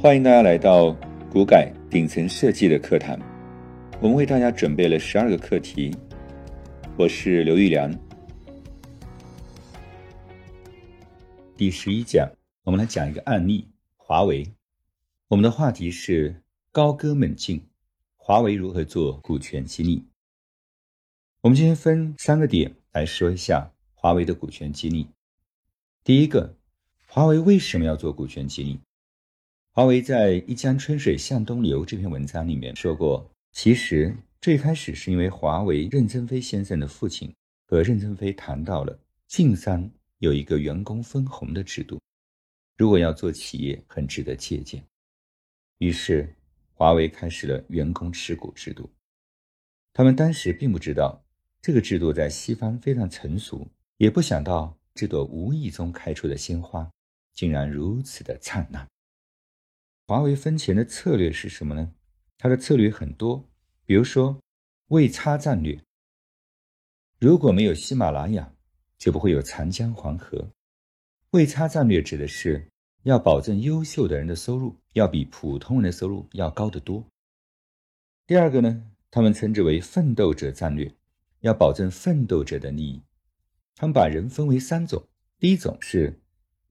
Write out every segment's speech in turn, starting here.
欢迎大家来到股改顶层设计的课堂，我们为大家准备了十二个课题。我是刘玉良。第十一讲，我们来讲一个案例：华为。我们的话题是高歌猛进，华为如何做股权激励？我们今天分三个点来说一下华为的股权激励。第一个，华为为什么要做股权激励？华为在《一江春水向东流》这篇文章里面说过，其实最开始是因为华为任正非先生的父亲和任正非谈到了晋商有一个员工分红的制度，如果要做企业，很值得借鉴。于是，华为开始了员工持股制度。他们当时并不知道这个制度在西方非常成熟，也不想到这朵无意中开出的鲜花竟然如此的灿烂。华为分钱的策略是什么呢？它的策略很多，比如说位差战略。如果没有喜马拉雅，就不会有长江黄河。位差战略指的是要保证优秀的人的收入要比普通人的收入要高得多。第二个呢，他们称之为奋斗者战略，要保证奋斗者的利益。他们把人分为三种，第一种是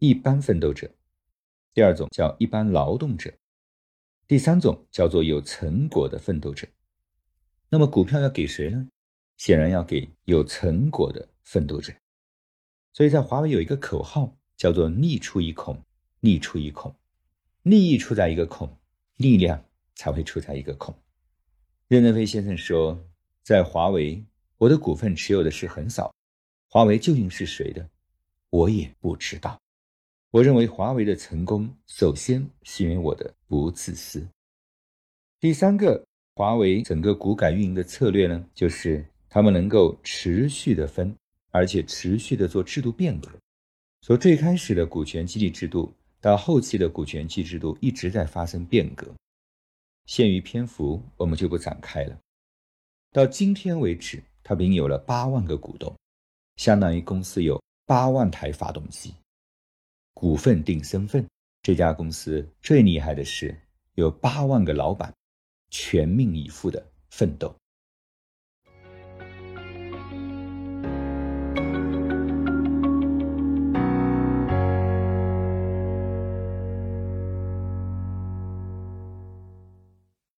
一般奋斗者。第二种叫一般劳动者，第三种叫做有成果的奋斗者。那么股票要给谁呢？显然要给有成果的奋斗者。所以在华为有一个口号叫做“利出一孔，利出一孔”，利益出在一个孔，力量才会出在一个孔。任正非先生说，在华为，我的股份持有的是很少，华为究竟是谁的，我也不知道。我认为华为的成功，首先是因为我的不自私。第三个，华为整个股改运营的策略呢，就是他们能够持续的分，而且持续的做制度变革。从最开始的股权激励制度，到后期的股权激励制度一直在发生变革。限于篇幅，我们就不展开了。到今天为止，它已经有了八万个股东，相当于公司有八万台发动机。股份定身份，这家公司最厉害的是有八万个老板，全命以赴的奋斗。